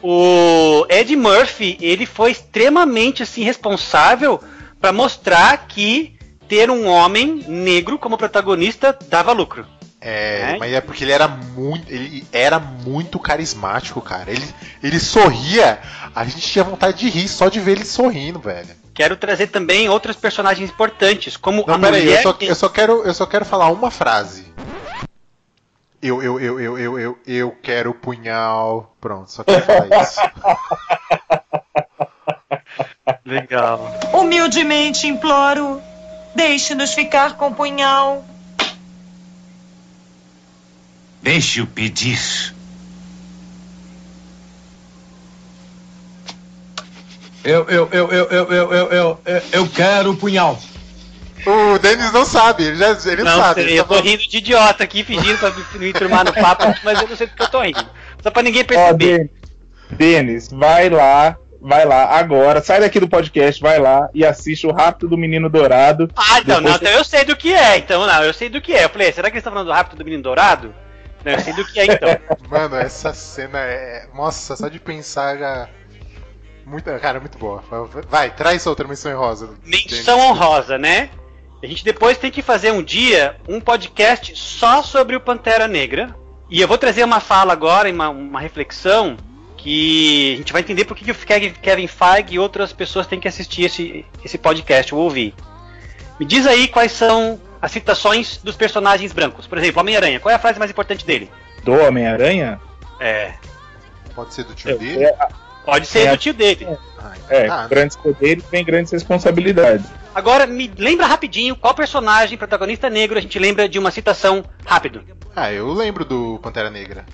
O Ed Murphy, ele foi extremamente assim responsável para mostrar que ter um homem negro como protagonista dava lucro. É, É? mas é porque ele era muito. Ele era muito carismático, cara. Ele, ele sorria, a gente tinha vontade de rir só de ver ele sorrindo, velho. Quero trazer também outros personagens importantes, como Não, a peraí, mulher. eu só, eu só quero, eu só quero falar uma frase. Eu, eu, eu, eu, eu, eu, eu quero punhal. Pronto, só quero falar isso. Legal. Humildemente imploro, deixe-nos ficar com o punhal. Deixe-o pedir. Eu, eu, eu, eu, eu, eu, eu, eu, eu, quero o punhal. O Denis não sabe, ele, já, ele Não, sabe. sei, ele eu tá tô falando- rindo de idiota aqui, fingindo pra me, turmar no papo, mas eu não sei porque eu tô rindo. Só pra ninguém Ó, perceber. Denis, Denis, vai lá, vai lá agora, sai daqui do podcast, vai lá e assiste o Rápido do Menino Dourado. ah, então, não, então eu sei do que é, então, não, eu sei do que é. Eu falei, será que eles estão falando do rápido do menino dourado? Não, eu sei do que é, então. Mano, essa cena é. Nossa, só de pensar já. Muito, cara, muito boa. Vai, traz outra menção rosa. Menção honrosa, né? A gente depois tem que fazer um dia um podcast só sobre o Pantera Negra. E eu vou trazer uma fala agora, uma, uma reflexão, que a gente vai entender por que o Kevin Feige e outras pessoas têm que assistir esse, esse podcast ou ouvir. Me diz aí quais são as citações dos personagens brancos. Por exemplo, Homem-Aranha, qual é a frase mais importante dele? Do Homem-Aranha? É. Pode ser do tio É, dele? é, Pode ser É. do tio dele. Ah, então é, tá. grandes poderes vem grandes responsabilidades. Agora, me lembra rapidinho qual personagem, protagonista negro, a gente lembra de uma citação rápido. Ah, eu lembro do Pantera Negra.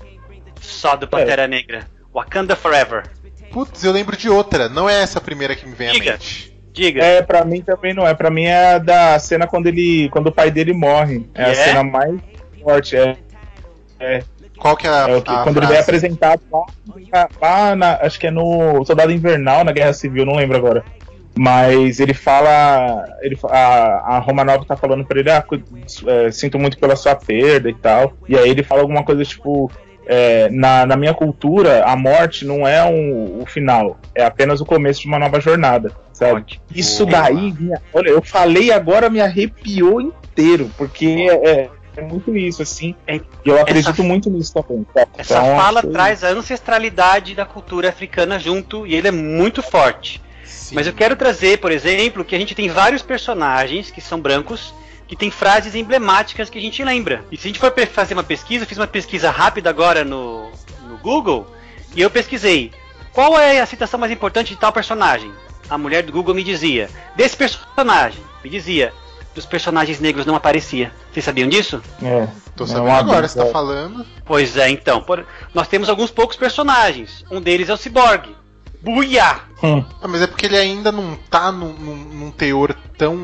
Só do Pantera Negra. Wakanda Forever. Putz, eu lembro de outra. Não é essa primeira que me vem à Diga. mente. Diga. É, pra mim também não é. Pra mim é a da cena quando ele. quando o pai dele morre. É a É? cena mais forte. É, Qual que é a, é o que, a quando ele frase? vai apresentado lá, lá na, acho que é no Soldado Invernal, na Guerra Civil, não lembro agora. Mas ele fala. Ele, a, a Romanov tá falando pra ele, ah, é, sinto muito pela sua perda e tal. E aí ele fala alguma coisa tipo. É, na, na minha cultura, a morte não é um, o final, é apenas o começo de uma nova jornada, sabe? Isso Boa. daí, minha- olha, eu falei agora, me arrepiou inteiro, porque é, é muito isso, assim. É- E eu acredito essa- muito nisso também. tá? Essa Então, fala traz a ancestralidade da cultura africana junto e ele é muito forte. Sim. Mas eu quero trazer, por exemplo, que a gente tem vários personagens que são brancos que tem frases emblemáticas que a gente lembra. E se a gente for fazer uma pesquisa, eu fiz uma pesquisa rápida agora no, no Google e eu pesquisei qual é a citação mais importante de tal personagem. A mulher do Google me dizia: desse personagem, me dizia, dos personagens negros não aparecia. Vocês sabiam disso? É, Tô é sabendo uma agora, você tá falando. Pois é, então. por- nós temos alguns poucos personagens. Um deles é o Cyborg. Buia! Hum, Ah, mas é porque ele ainda não tá num, num, num teor tão,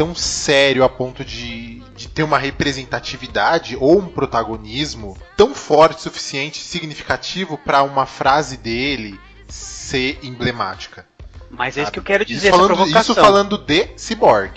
tão sério a ponto de, de ter uma representatividade ou um protagonismo tão forte suficiente, significativo para uma frase dele ser emblemática. Mas é isso sabe? que eu quero Isso dizer, essa falando, isso falando de Cyborg.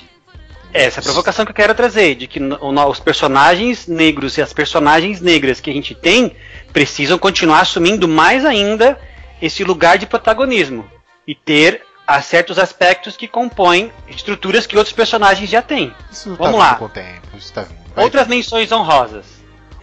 É, essa provocação que eu quero trazer, de que os personagens negros e as personagens negras que a gente tem precisam continuar assumindo mais ainda esse lugar de protagonismo e ter ah, certos aspectos que compõem estruturas que outros personagens já têm. Isso Vamos tá lá. com o tempo, isso tá vindo. Vai. Outras menções honrosas.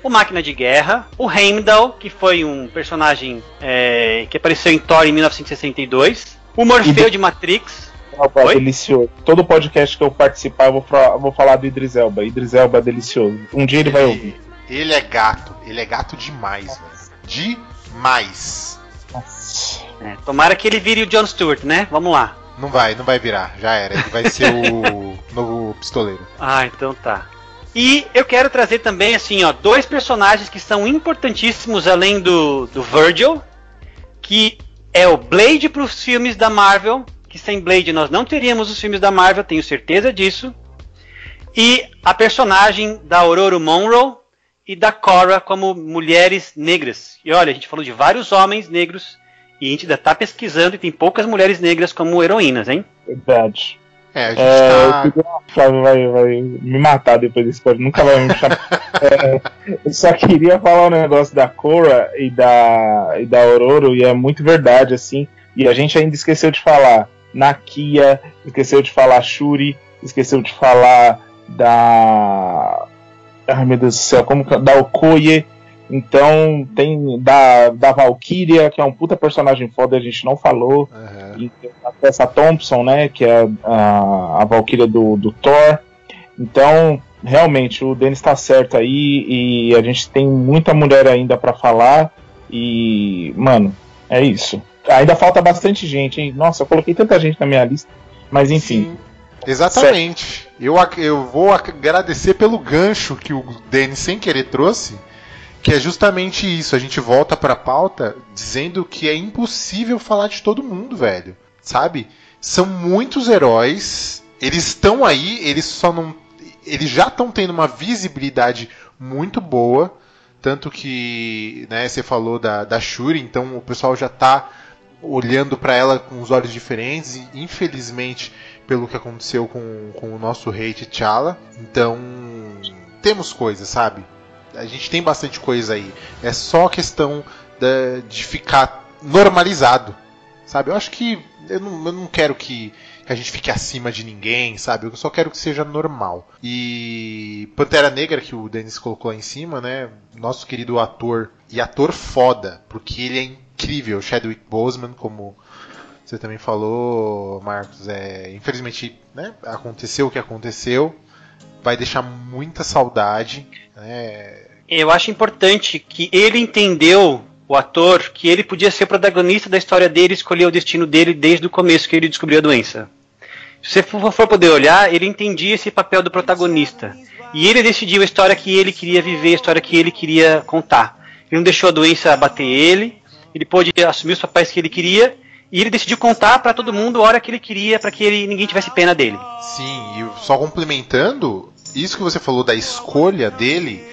O Máquina de Guerra, o Heimdall, que foi um personagem é, que apareceu em Thor em 1962, o Morfeu de Matrix, Elba, Oi? delicioso. Todo podcast que eu participar, eu vou, vou falar do Idris Elba. Idris Elba é delicioso. Um dia ele vai ouvir. Ele é gato, ele é gato demais, velho. Demais. Nossa. É, tomara que ele vire o John Stewart, né? Vamos lá. Não vai, não vai virar, já era. Ele vai ser o novo pistoleiro. Ah, então tá. E eu quero trazer também, assim, ó, dois personagens que são importantíssimos além do, do Virgil, que é o Blade para os filmes da Marvel, que sem Blade nós não teríamos os filmes da Marvel, tenho certeza disso. E a personagem da Aurora Monroe e da Cora como mulheres negras. E olha, a gente falou de vários homens negros e a gente ainda tá pesquisando e tem poucas mulheres negras como heroínas, hein? Verdade. É, a gente É, tá. Flávio vai, vai me matar depois desse podcast. Nunca vai me chamar. É, eu só queria falar um negócio da Cora e da, e da Aurora, e é muito verdade, assim. E a gente ainda esqueceu de falar Nakia, esqueceu de falar Shuri, esqueceu de falar da. Ai meu Deus do céu, como que. Da Okoye. Então tem da, da Valkyria, que é um puta personagem foda, a gente não falou. Aham. E tem a Tessa Thompson, né? Que é a, a Valkyria do, do Thor. Então, realmente, o Denis tá certo aí e a gente tem muita mulher ainda pra falar. E, mano, é isso. Ainda falta bastante gente, hein? Nossa, eu coloquei tanta gente na minha lista. Mas enfim. Exatamente. Eu, eu vou agradecer pelo gancho que o Denis sem querer trouxe, que é justamente isso. A gente volta pra pauta dizendo que é impossível falar de todo mundo, velho. Sabe? São muitos heróis, eles estão aí, eles só não. Eles já estão tendo uma visibilidade muito boa. Tanto que, né, você falou da, da Shuri, então o pessoal já tá olhando pra ela com os olhos diferentes e infelizmente pelo que aconteceu com, com o nosso rei T'Challa. Então, temos coisas, sabe? A gente tem bastante coisa aí. É só questão da- de ficar normalizado, sabe? Eu acho que eu não, eu não quero que, que a gente fique acima de ninguém, sabe? Eu só quero que seja normal. E Pantera Negra, que o Denis colocou lá em cima, né? Nosso querido ator, e ator foda, porque ele é incrível. Chadwick Boseman, como você também falou, Marcos, é, infelizmente né, aconteceu o que aconteceu, vai deixar muita saudade. Né, Eu acho importante que ele entendeu, o ator, que ele podia ser o protagonista da história dele, escolher o destino dele desde o começo que ele descobriu a doença. Se você for poder olhar, ele entendia esse papel do protagonista. E ele decidiu a história que ele queria viver, a história que ele queria contar. Ele não deixou a doença bater ele, ele pôde assumir os papéis que ele queria, e ele decidiu contar pra todo mundo a hora que ele queria, pra que ele, ninguém tivesse pena dele. Sim, e só complementando, isso que você falou da escolha dele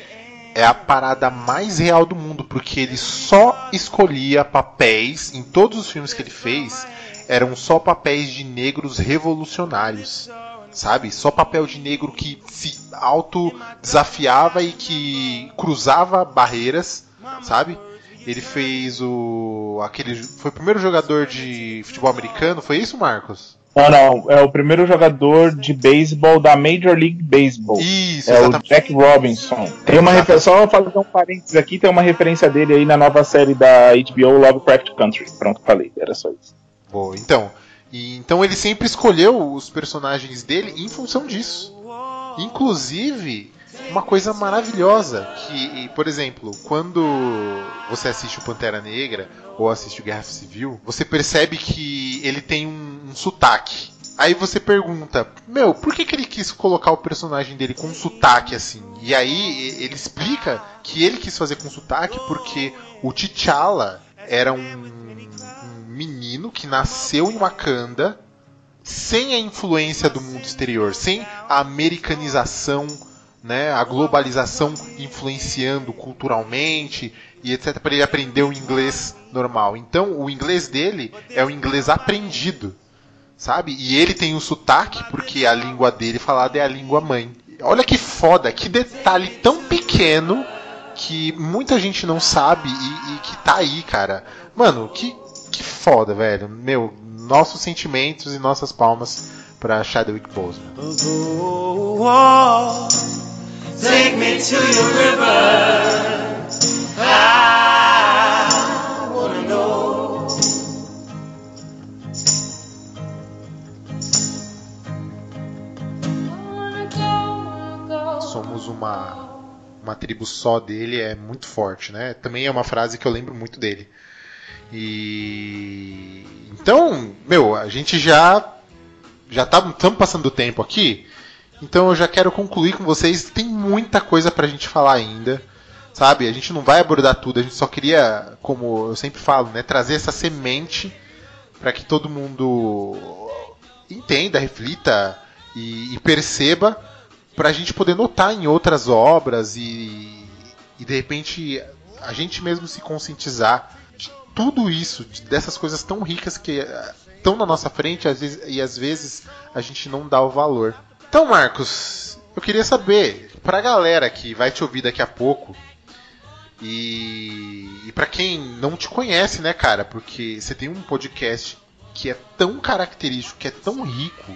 é a parada mais real do mundo, porque ele só escolhia papéis em todos os filmes que ele fez, eram só papéis de negros revolucionários. Sabe? Só papel de negro que se auto desafiava e que cruzava barreiras, sabe? Ele fez o aquele foi o primeiro jogador de futebol americano, foi isso, Marcos? Não, não, é o primeiro jogador de beisebol da Major League Baseball. Isso, É o exatamente. Jack Robinson. Tem uma referência, só fazer um parênteses aqui, tem uma referência dele aí na nova série da HBO Lovecraft Country. Pronto, falei, era só isso. Boa, então. E, então ele sempre escolheu os personagens dele em função disso. Inclusive, uma coisa maravilhosa que, por exemplo, quando você assiste o Pantera Negra ou assiste o Guerra Civil, você percebe que ele tem um, um sotaque. Aí você pergunta, meu, por que, que ele quis colocar o personagem dele com um sotaque assim? E aí ele explica que ele quis fazer com sotaque porque o T'Challa era um, um menino que nasceu em Wakanda sem a influência do mundo exterior, sem a americanização, né, a globalização influenciando culturalmente e etc, para ele aprender o inglês normal. Então, o inglês dele é o inglês aprendido, sabe? E ele tem um sotaque porque a língua dele falada é a língua mãe. Olha que foda, que detalhe tão pequeno que muita gente não sabe e, e que tá aí, cara. Mano, que, que foda, velho. Meu, nossos sentimentos e nossas palmas pra Chadwick Boseman. Take me to your river. I wanna know. Somos uma uma tribo só dele é muito forte, né? Também é uma frase que eu lembro muito dele. E então, meu, a gente já já estamos passando do tempo aqui. Então eu já quero concluir com vocês. Tem muita coisa pra gente falar ainda. Sabe? A gente não vai abordar tudo. A gente só queria, como eu sempre falo, né, trazer essa semente para que todo mundo entenda, reflita e, e perceba para a gente poder notar em outras obras e, e de repente a gente mesmo se conscientizar de tudo isso, de- dessas coisas tão ricas que estão na nossa frente às vezes, e às vezes a gente não dá o valor. Então, Marcos, eu queria saber, pra galera que vai te ouvir daqui a pouco, e, e para quem não te conhece, né, cara, porque você tem um podcast que é tão característico, que é tão rico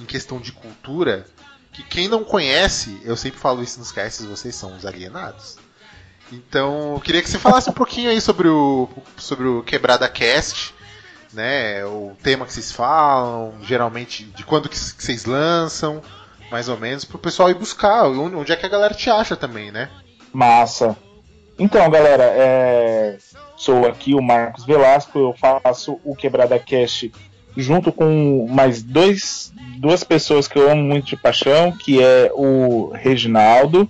em questão de cultura, que quem não conhece, eu sempre falo isso nos casts, vocês são os alienados. Então, eu queria que você falasse um pouquinho aí sobre o sobre o Quebrada Cast, né? O tema que vocês falam, geralmente de quando que vocês lançam, mais ou menos, pro pessoal ir buscar, onde é que a galera te acha também, né? Massa. Então, galera, é, sou aqui o Marcos Velasco, eu faço o Quebrada Cast junto com mais dois, duas pessoas que eu amo muito de paixão, que é o Reginaldo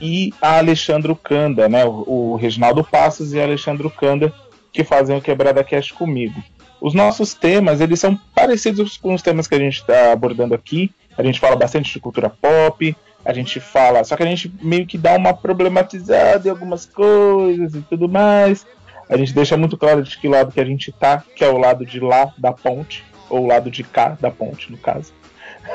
e a Alexandro Canda, né? O, o Reginaldo Passos e a Alexandro Canda, que fazem o Quebrada Cast comigo. Os nossos temas, eles são parecidos com os temas que a gente está abordando aqui. A gente fala bastante de cultura pop, a gente fala, só que a gente meio que dá uma problematizada em algumas coisas e tudo mais. A gente deixa muito claro de que lado que a gente tá, que é o lado de lá da ponte, ou o lado de cá da ponte, no caso.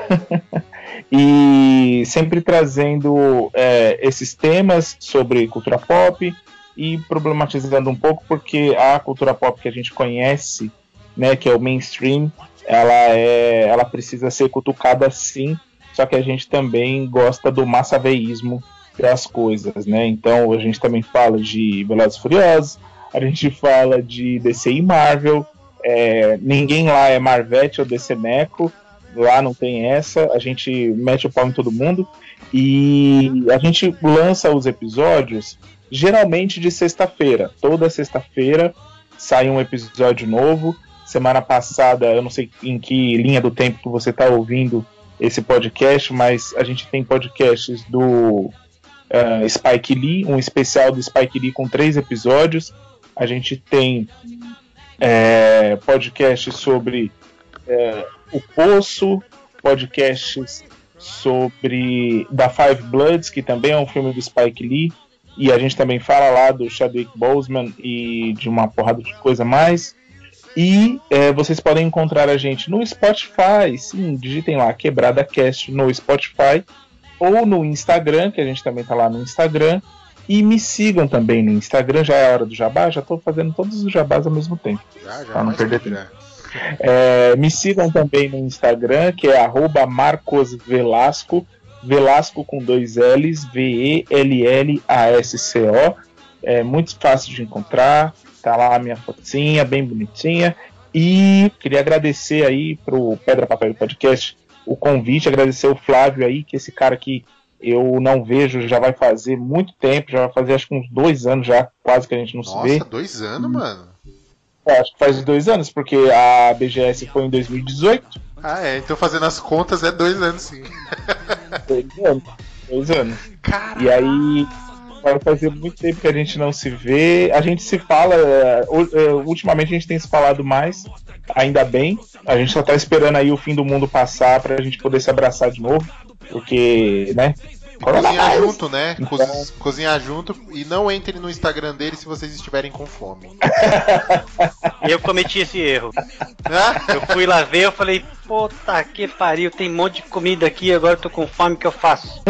e sempre trazendo é, esses temas sobre cultura pop e problematizando um pouco, porque a cultura pop que a gente conhece, né, que é o mainstream, ela é, ela precisa ser cutucada sim, só que a gente também gosta do massaveísmo das coisas, né? Então a gente também fala de Velozes Furiosos, a gente fala de DC e Marvel, é, ninguém lá é Marvete ou DC Meco, lá não tem essa, a gente mete o pau em todo mundo e a gente lança os episódios geralmente de sexta-feira. Toda sexta-feira sai um episódio novo. Semana passada, eu não sei em que linha do tempo que você está ouvindo esse podcast, mas a gente tem podcasts do eh, Spike Lee, um especial do Spike Lee com três episódios. A gente tem é, podcasts sobre é, o Poço, podcasts sobre da Five Bloods, que também é um filme do Spike Lee, e a gente também fala lá do Chadwick Boseman e de uma porrada de coisa mais. E é, vocês podem encontrar a gente no Spotify, sim, digitem lá Quebrada Cast no Spotify ou no Instagram, que a gente também tá lá no Instagram. E me sigam também no Instagram, já é a hora do jabá, já tô fazendo todos os jabás ao mesmo tempo. Já, já, Pra não perder já. É, me sigam também no Instagram, que é arroba Marcos Velasco, Velasco com dois L's, V-E-L-L-A-S-C-O. É muito fácil de encontrar, tá lá a minha fotinha, bem bonitinha. E queria agradecer aí pro Pedra Papel Podcast o convite, agradecer o Flávio aí, que esse cara que eu não vejo já vai fazer muito tempo, já vai fazer acho que uns dois anos já, quase que a gente não se vê. Nossa, dois anos, mano. É, acho que faz dois anos, porque a BGS foi em 2018. Ah, é, então fazendo as contas é dois anos sim. Dois anos. Dois anos. E aí, vai fazer muito tempo que a gente não se vê. A gente se fala. é, é, ultimamente a gente tem se falado mais, ainda bem. A gente só tá esperando aí o fim do mundo passar pra gente poder se abraçar de novo. Porque, né? Cozinhar junto, né? Então- Co- Cozinhar junto e não entre no Instagram dele se vocês estiverem com fome. Eu cometi esse erro. Ah, Eu fui lá ver, eu falei, puta que pariu, tem um monte de comida aqui, agora eu tô com fome, o que eu faço?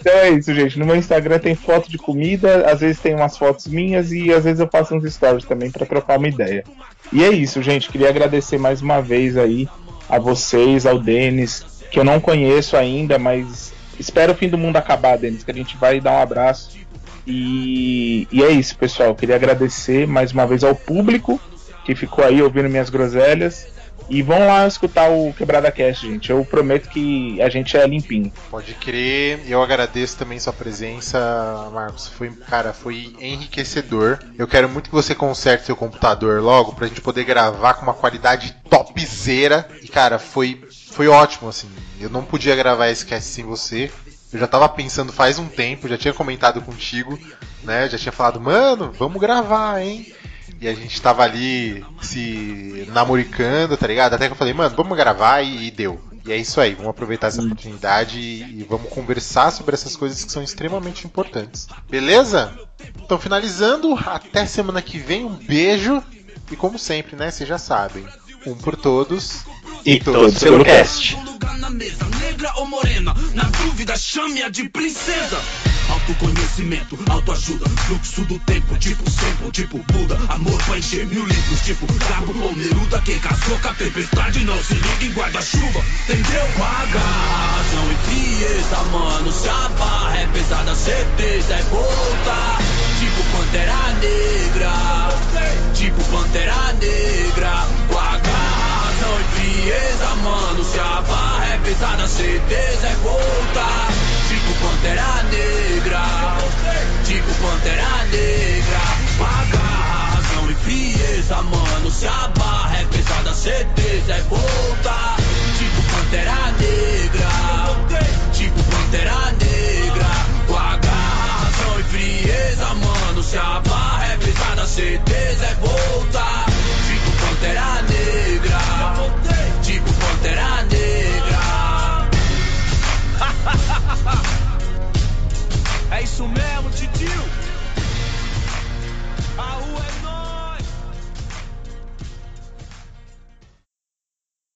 Então é isso, gente. No meu Instagram tem foto de comida, às vezes tem umas fotos minhas e às vezes eu faço uns stories também pra trocar uma ideia. E é isso, gente. Queria agradecer mais uma vez aí a vocês, ao Denis, que eu não conheço ainda, mas espero o fim do mundo acabar, Denis, que a gente vai dar um abraço. E, e é isso, pessoal. Queria agradecer mais uma vez ao público que ficou aí ouvindo minhas groselhas. E vão lá escutar o Quebrada Cast, gente. Eu prometo que a gente é limpinho. Pode crer, eu agradeço também sua presença, Marcos. Foi, cara, foi enriquecedor. Eu quero muito que você conserte seu computador logo pra gente poder gravar com uma qualidade topzera. E cara, foi foi ótimo assim. Eu não podia gravar esse cast sem você. Eu já tava pensando faz um tempo, já tinha comentado contigo, né? Já tinha falado, mano, vamos gravar, hein? E a gente tava ali se namoricando, tá ligado? Até que eu falei, mano, vamos gravar e, e deu. E é isso aí, vamos aproveitar essa oportunidade e, e vamos conversar sobre essas coisas que são extremamente importantes. Beleza? Então, finalizando, até semana que vem, um beijo. E como sempre, né? Vocês já sabem. Um por todos E Todos pelo cast. lugar na mesa, negra ou morena, na dúvida, chame-a de princesa. Autoconhecimento, autoajuda, fluxo do tempo, tipo tempo, tipo Buda. Amor vai encher mil litros, tipo Cabo ou Neruda. Quem casou com a tempestade não se liga em guarda-chuva, entendeu? Razão e frieza, mano. Se a barra é pesada, certeza é volta. Tipo Pantera Negra, tipo Pantera Negra. Frieza, mano. Se a barra é pesada, certeza é volta. Tipo Pantera Negra, tipo Pantera Negra. Paga razão e frieza, mano. Se a barra é pesada, certeza é volta. Tipo Pantera Negra, tipo Pantera Negra. Paga razão e frieza, mano. Se a barra é pesada, certeza É isso mesmo, Titi.